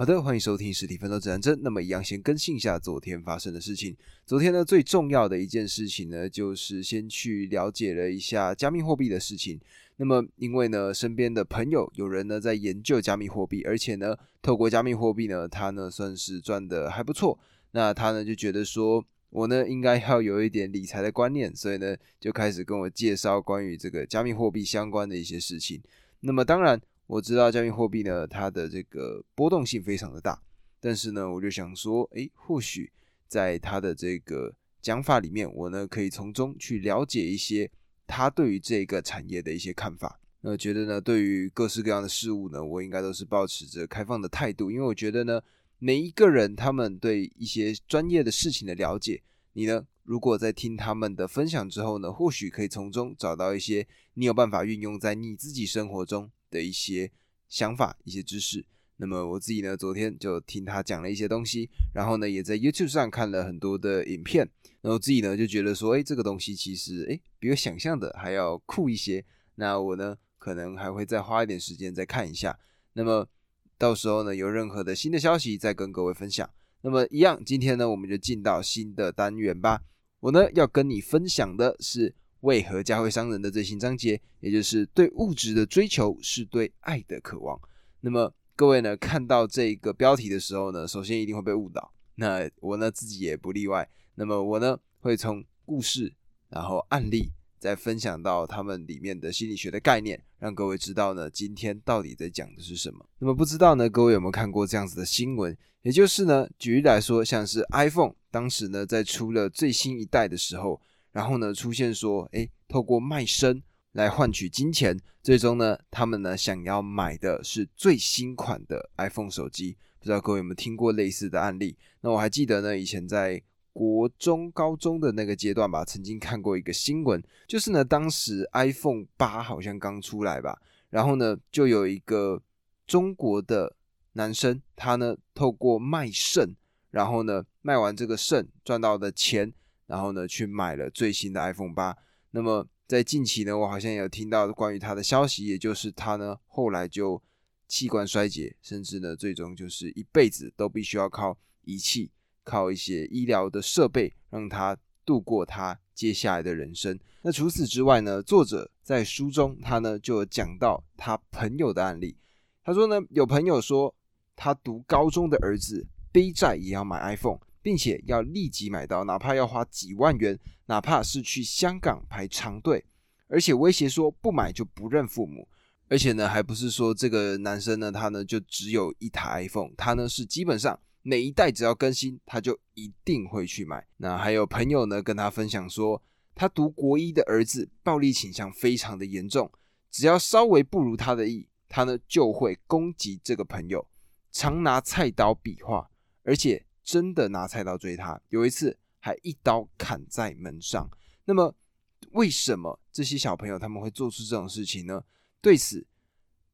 好的，欢迎收听实体奋斗指南针。那么，一样先更新一下昨天发生的事情。昨天呢，最重要的一件事情呢，就是先去了解了一下加密货币的事情。那么，因为呢，身边的朋友有人呢在研究加密货币，而且呢，透过加密货币呢，他呢算是赚的还不错。那他呢就觉得说，我呢应该要有一点理财的观念，所以呢就开始跟我介绍关于这个加密货币相关的一些事情。那么，当然。我知道加密货币呢，它的这个波动性非常的大，但是呢，我就想说，诶，或许在他的这个讲法里面，我呢可以从中去了解一些他对于这个产业的一些看法。那觉得呢，对于各式各样的事物呢，我应该都是保持着开放的态度，因为我觉得呢，每一个人他们对一些专业的事情的了解，你呢，如果在听他们的分享之后呢，或许可以从中找到一些你有办法运用在你自己生活中。的一些想法、一些知识，那么我自己呢，昨天就听他讲了一些东西，然后呢，也在 YouTube 上看了很多的影片，然后自己呢就觉得说，哎，这个东西其实哎比我想象的还要酷一些。那我呢，可能还会再花一点时间再看一下。那么到时候呢，有任何的新的消息再跟各位分享。那么一样，今天呢，我们就进到新的单元吧。我呢要跟你分享的是。为何家会伤人的最新章节，也就是对物质的追求是对爱的渴望。那么各位呢，看到这个标题的时候呢，首先一定会被误导。那我呢自己也不例外。那么我呢会从故事，然后案例，再分享到他们里面的心理学的概念，让各位知道呢今天到底在讲的是什么。那么不知道呢，各位有没有看过这样子的新闻？也就是呢，举例来说，像是 iPhone 当时呢在出了最新一代的时候。然后呢，出现说，哎，透过卖身来换取金钱，最终呢，他们呢想要买的是最新款的 iPhone 手机。不知道各位有没有听过类似的案例？那我还记得呢，以前在国中、高中的那个阶段吧，曾经看过一个新闻，就是呢，当时 iPhone 八好像刚出来吧，然后呢，就有一个中国的男生，他呢透过卖肾，然后呢卖完这个肾赚到的钱。然后呢，去买了最新的 iPhone 八。那么在近期呢，我好像有听到关于他的消息，也就是他呢后来就器官衰竭，甚至呢最终就是一辈子都必须要靠仪器、靠一些医疗的设备，让他度过他接下来的人生。那除此之外呢，作者在书中他呢就讲到他朋友的案例。他说呢，有朋友说他读高中的儿子背债也要买 iPhone。并且要立即买到，哪怕要花几万元，哪怕是去香港排长队，而且威胁说不买就不认父母。而且呢，还不是说这个男生呢，他呢就只有一台 iPhone，他呢是基本上每一代只要更新，他就一定会去买。那还有朋友呢跟他分享说，他读国一的儿子暴力倾向非常的严重，只要稍微不如他的意，他呢就会攻击这个朋友，常拿菜刀比划，而且。真的拿菜刀追他，有一次还一刀砍在门上。那么，为什么这些小朋友他们会做出这种事情呢？对此，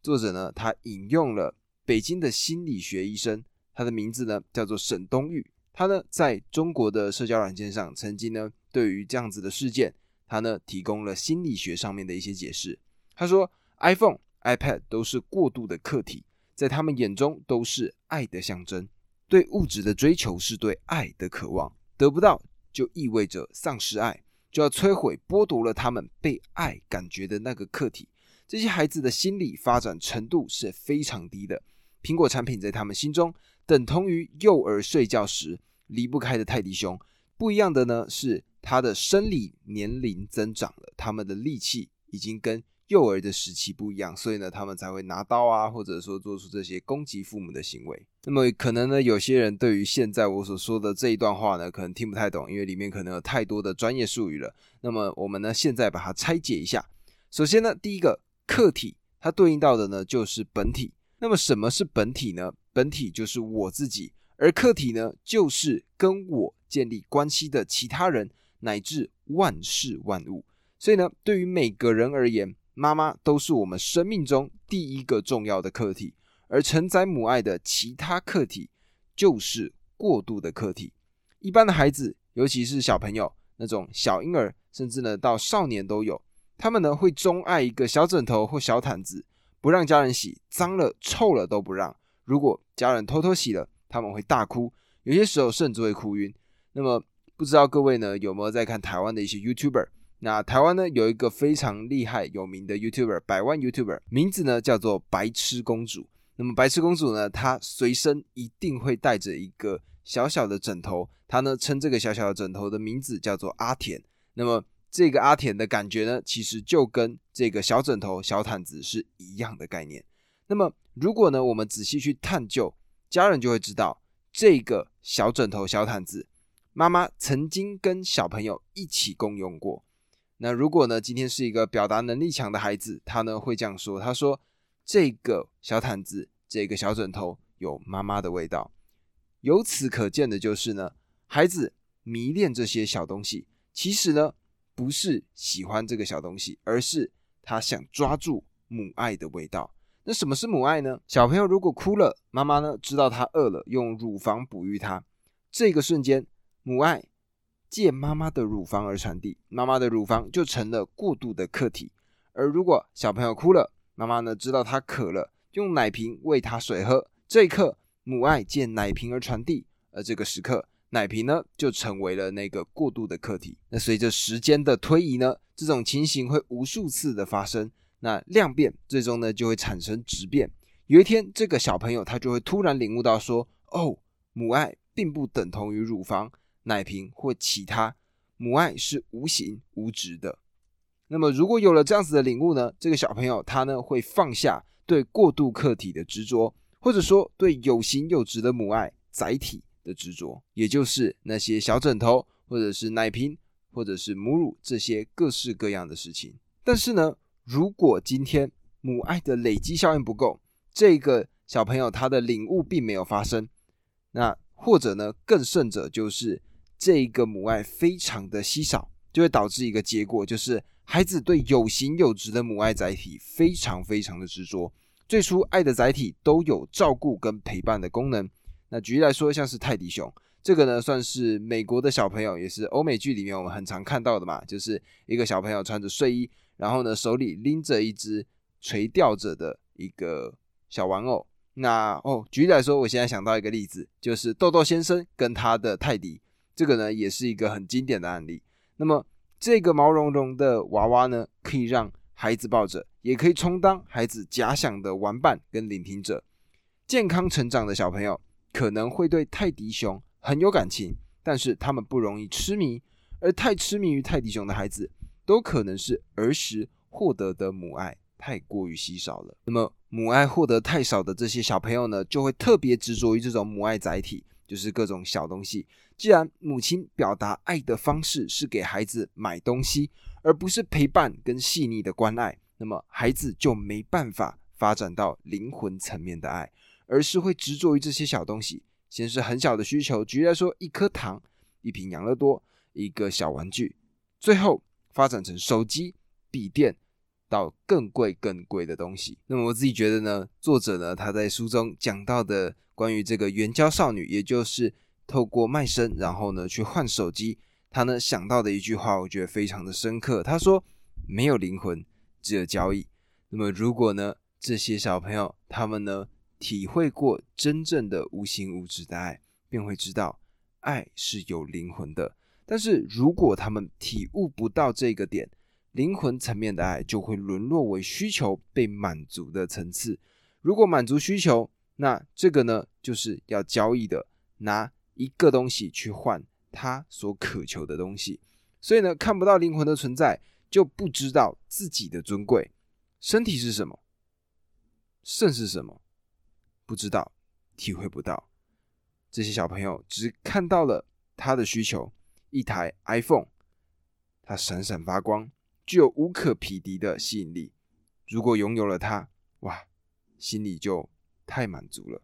作者呢，他引用了北京的心理学医生，他的名字呢叫做沈东玉。他呢在中国的社交软件上，曾经呢对于这样子的事件，他呢提供了心理学上面的一些解释。他说，iPhone、iPad 都是过度的客体，在他们眼中都是爱的象征。对物质的追求是对爱的渴望，得不到就意味着丧失爱，就要摧毁、剥夺了他们被爱感觉的那个客体。这些孩子的心理发展程度是非常低的，苹果产品在他们心中等同于幼儿睡觉时离不开的泰迪熊。不一样的呢是，他的生理年龄增长了，他们的力气已经跟。幼儿的时期不一样，所以呢，他们才会拿刀啊，或者说做出这些攻击父母的行为。那么可能呢，有些人对于现在我所说的这一段话呢，可能听不太懂，因为里面可能有太多的专业术语了。那么我们呢，现在把它拆解一下。首先呢，第一个客体，它对应到的呢就是本体。那么什么是本体呢？本体就是我自己，而客体呢，就是跟我建立关系的其他人乃至万事万物。所以呢，对于每个人而言，妈妈都是我们生命中第一个重要的客体，而承载母爱的其他客体就是过度的客体。一般的孩子，尤其是小朋友，那种小婴儿，甚至呢到少年都有，他们呢会钟爱一个小枕头或小毯子，不让家人洗，脏了臭了都不让。如果家人偷偷洗了，他们会大哭，有些时候甚至会哭晕。那么不知道各位呢有没有在看台湾的一些 YouTuber？那台湾呢有一个非常厉害有名的 YouTuber，百万 YouTuber，名字呢叫做白痴公主。那么白痴公主呢，她随身一定会带着一个小小的枕头，她呢称这个小小的枕头的名字叫做阿田。那么这个阿田的感觉呢，其实就跟这个小枕头、小毯子是一样的概念。那么如果呢我们仔细去探究，家人就会知道这个小枕头、小毯子，妈妈曾经跟小朋友一起共用过。那如果呢今天是一个表达能力强的孩子，他呢会这样说：他说这个小毯子。这个小枕头有妈妈的味道，由此可见的就是呢，孩子迷恋这些小东西，其实呢不是喜欢这个小东西，而是他想抓住母爱的味道。那什么是母爱呢？小朋友如果哭了，妈妈呢知道他饿了，用乳房哺育他，这个瞬间母爱借妈妈的乳房而传递，妈妈的乳房就成了过度的客体。而如果小朋友哭了，妈妈呢知道他渴了。用奶瓶喂他水喝，这一刻母爱借奶瓶而传递，而这个时刻奶瓶呢就成为了那个过渡的客体。那随着时间的推移呢，这种情形会无数次的发生，那量变最终呢就会产生质变。有一天，这个小朋友他就会突然领悟到说：“哦，母爱并不等同于乳房、奶瓶或其他，母爱是无形无质的。”那么如果有了这样子的领悟呢，这个小朋友他呢会放下。对过度客体的执着，或者说对有形有质的母爱载体的执着，也就是那些小枕头，或者是奶瓶，或者是母乳这些各式各样的事情。但是呢，如果今天母爱的累积效应不够，这个小朋友他的领悟并没有发生，那或者呢更甚者就是这个母爱非常的稀少，就会导致一个结果就是。孩子对有形有质的母爱载体非常非常的执着。最初，爱的载体都有照顾跟陪伴的功能。那举例来说，像是泰迪熊，这个呢算是美国的小朋友，也是欧美剧里面我们很常看到的嘛，就是一个小朋友穿着睡衣，然后呢手里拎着一只垂吊着的一个小玩偶。那哦，举例来说，我现在想到一个例子，就是豆豆先生跟他的泰迪，这个呢也是一个很经典的案例。那么。这个毛茸茸的娃娃呢，可以让孩子抱着，也可以充当孩子假想的玩伴跟聆听者。健康成长的小朋友可能会对泰迪熊很有感情，但是他们不容易痴迷。而太痴迷于泰迪熊的孩子，都可能是儿时获得的母爱太过于稀少了。那么母爱获得太少的这些小朋友呢，就会特别执着于这种母爱载体。就是各种小东西。既然母亲表达爱的方式是给孩子买东西，而不是陪伴跟细腻的关爱，那么孩子就没办法发展到灵魂层面的爱，而是会执着于这些小东西。先是很小的需求，举例来说，一颗糖、一瓶养乐多、一个小玩具，最后发展成手机、笔电，到更贵更贵的东西。那么我自己觉得呢，作者呢他在书中讲到的。关于这个援交少女，也就是透过卖身，然后呢去换手机，他呢想到的一句话，我觉得非常的深刻。他说：“没有灵魂，只有交易。”那么如果呢这些小朋友他们呢体会过真正的无形无质的爱，便会知道爱是有灵魂的。但是如果他们体悟不到这个点，灵魂层面的爱就会沦落为需求被满足的层次。如果满足需求，那这个呢，就是要交易的，拿一个东西去换他所渴求的东西，所以呢，看不到灵魂的存在，就不知道自己的尊贵。身体是什么？肾是什么？不知道，体会不到。这些小朋友只看到了他的需求，一台 iPhone，它闪闪发光，具有无可匹敌的吸引力。如果拥有了它，哇，心里就。太满足了，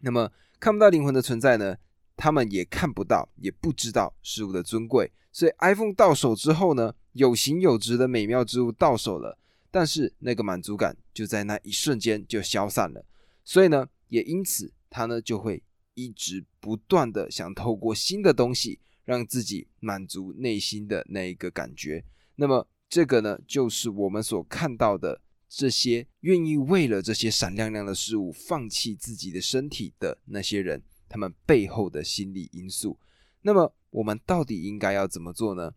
那么看不到灵魂的存在呢？他们也看不到，也不知道事物的尊贵。所以 iPhone 到手之后呢，有形有质的美妙之物到手了，但是那个满足感就在那一瞬间就消散了。所以呢，也因此他呢就会一直不断的想透过新的东西让自己满足内心的那一个感觉。那么这个呢，就是我们所看到的这些愿意为了这些闪亮亮的事物放弃自己的身体的那些人，他们背后的心理因素。那么，我们到底应该要怎么做呢？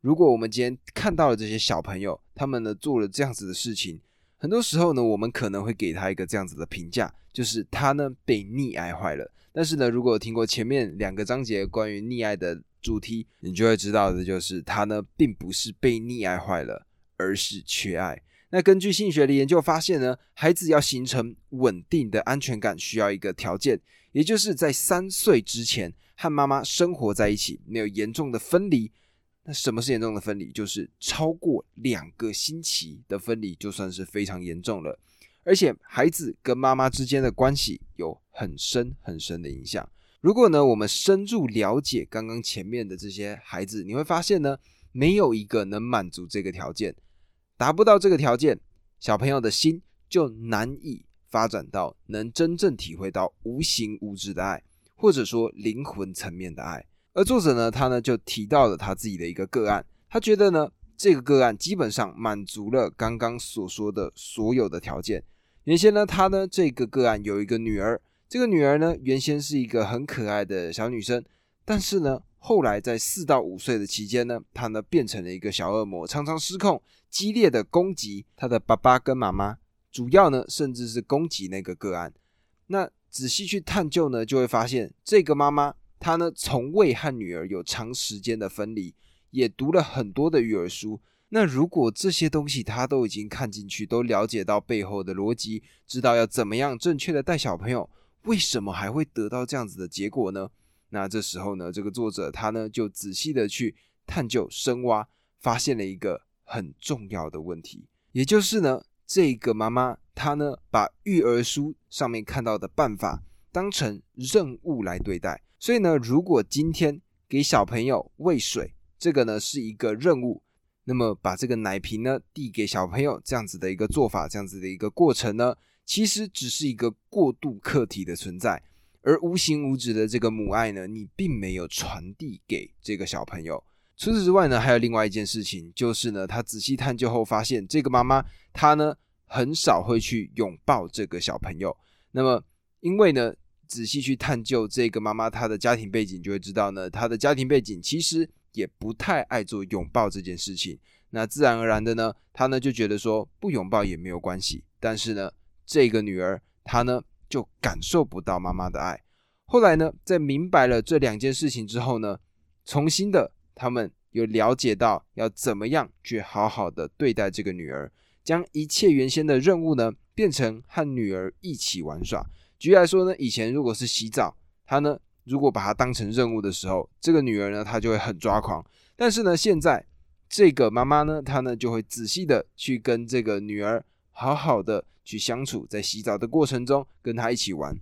如果我们今天看到了这些小朋友，他们呢做了这样子的事情，很多时候呢，我们可能会给他一个这样子的评价，就是他呢被溺爱坏了。但是呢，如果听过前面两个章节关于溺爱的主题，你就会知道的，就是他呢，并不是被溺爱坏了，而是缺爱。那根据心理学的研究发现呢，孩子要形成稳定的安全感，需要一个条件，也就是在三岁之前和妈妈生活在一起，没有严重的分离。那什么是严重的分离？就是超过两个星期的分离，就算是非常严重了。而且孩子跟妈妈之间的关系有很深很深的影响。如果呢，我们深入了解刚刚前面的这些孩子，你会发现呢，没有一个能满足这个条件，达不到这个条件，小朋友的心就难以发展到能真正体会到无形无质的爱，或者说灵魂层面的爱。而作者呢，他呢就提到了他自己的一个个案，他觉得呢，这个个案基本上满足了刚刚所说的所有的条件。原先呢，他呢这个个案有一个女儿，这个女儿呢原先是一个很可爱的小女生，但是呢后来在四到五岁的期间呢，他呢变成了一个小恶魔，常常失控，激烈的攻击他的爸爸跟妈妈，主要呢甚至是攻击那个个案。那仔细去探究呢，就会发现这个妈妈她呢从未和女儿有长时间的分离，也读了很多的育儿书。那如果这些东西他都已经看进去，都了解到背后的逻辑，知道要怎么样正确的带小朋友，为什么还会得到这样子的结果呢？那这时候呢，这个作者他呢就仔细的去探究深挖，发现了一个很重要的问题，也就是呢，这个妈妈她呢把育儿书上面看到的办法当成任务来对待，所以呢，如果今天给小朋友喂水，这个呢是一个任务。那么把这个奶瓶呢递给小朋友，这样子的一个做法，这样子的一个过程呢，其实只是一个过渡客体的存在，而无形无质的这个母爱呢，你并没有传递给这个小朋友。除此之外呢，还有另外一件事情，就是呢，他仔细探究后发现，这个妈妈她呢很少会去拥抱这个小朋友。那么因为呢，仔细去探究这个妈妈她的家庭背景，就会知道呢，她的家庭背景其实。也不太爱做拥抱这件事情，那自然而然的呢，她呢就觉得说不拥抱也没有关系。但是呢，这个女儿她呢就感受不到妈妈的爱。后来呢，在明白了这两件事情之后呢，重新的他们又了解到要怎么样去好好的对待这个女儿，将一切原先的任务呢变成和女儿一起玩耍。举例来说呢，以前如果是洗澡，他呢。如果把它当成任务的时候，这个女儿呢，她就会很抓狂。但是呢，现在这个妈妈呢，她呢就会仔细的去跟这个女儿好好的去相处，在洗澡的过程中跟她一起玩。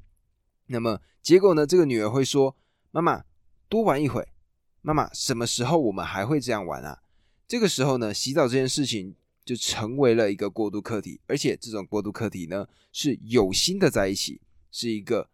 那么结果呢，这个女儿会说：“妈妈，多玩一会。”妈妈，什么时候我们还会这样玩啊？这个时候呢，洗澡这件事情就成为了一个过渡课题，而且这种过渡课题呢，是有心的在一起，是一个。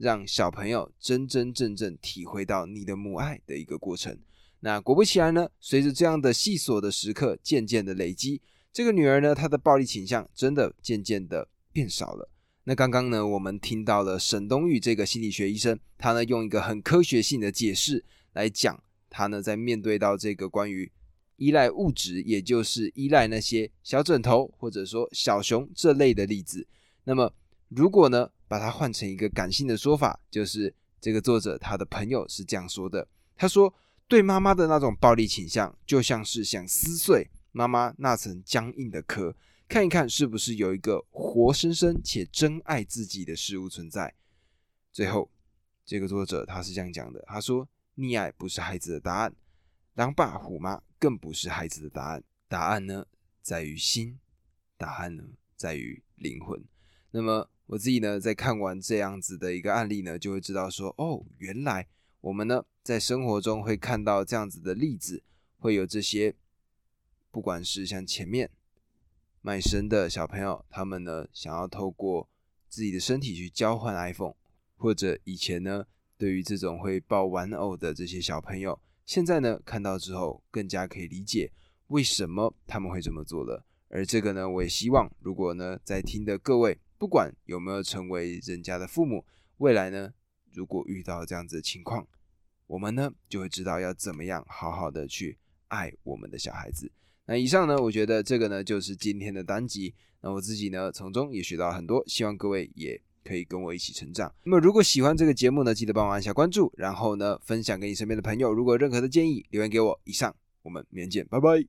让小朋友真真正正体会到你的母爱的一个过程。那果不其然呢，随着这样的细琐的时刻渐渐的累积，这个女儿呢，她的暴力倾向真的渐渐的变少了。那刚刚呢，我们听到了沈东玉这个心理学医生，他呢用一个很科学性的解释来讲，他呢在面对到这个关于依赖物质，也就是依赖那些小枕头或者说小熊这类的例子。那么如果呢？把它换成一个感性的说法，就是这个作者他的朋友是这样说的：他说，对妈妈的那种暴力倾向，就像是想撕碎妈妈那层僵硬的壳，看一看是不是有一个活生生且真爱自己的事物存在。最后，这个作者他是这样讲的：他说，溺爱不是孩子的答案，狼爸虎妈更不是孩子的答案，答案呢在于心，答案呢在于灵魂。那么。我自己呢，在看完这样子的一个案例呢，就会知道说，哦，原来我们呢，在生活中会看到这样子的例子，会有这些，不管是像前面卖身的小朋友，他们呢，想要透过自己的身体去交换 iPhone，或者以前呢，对于这种会抱玩偶的这些小朋友，现在呢，看到之后更加可以理解为什么他们会这么做了。而这个呢，我也希望，如果呢在听的各位，不管有没有成为人家的父母，未来呢，如果遇到这样子的情况，我们呢就会知道要怎么样好好的去爱我们的小孩子。那以上呢，我觉得这个呢就是今天的单集。那我自己呢从中也学到很多，希望各位也可以跟我一起成长。那么如果喜欢这个节目呢，记得帮我按下关注，然后呢分享给你身边的朋友。如果任何的建议，留言给我。以上，我们明天见，拜拜。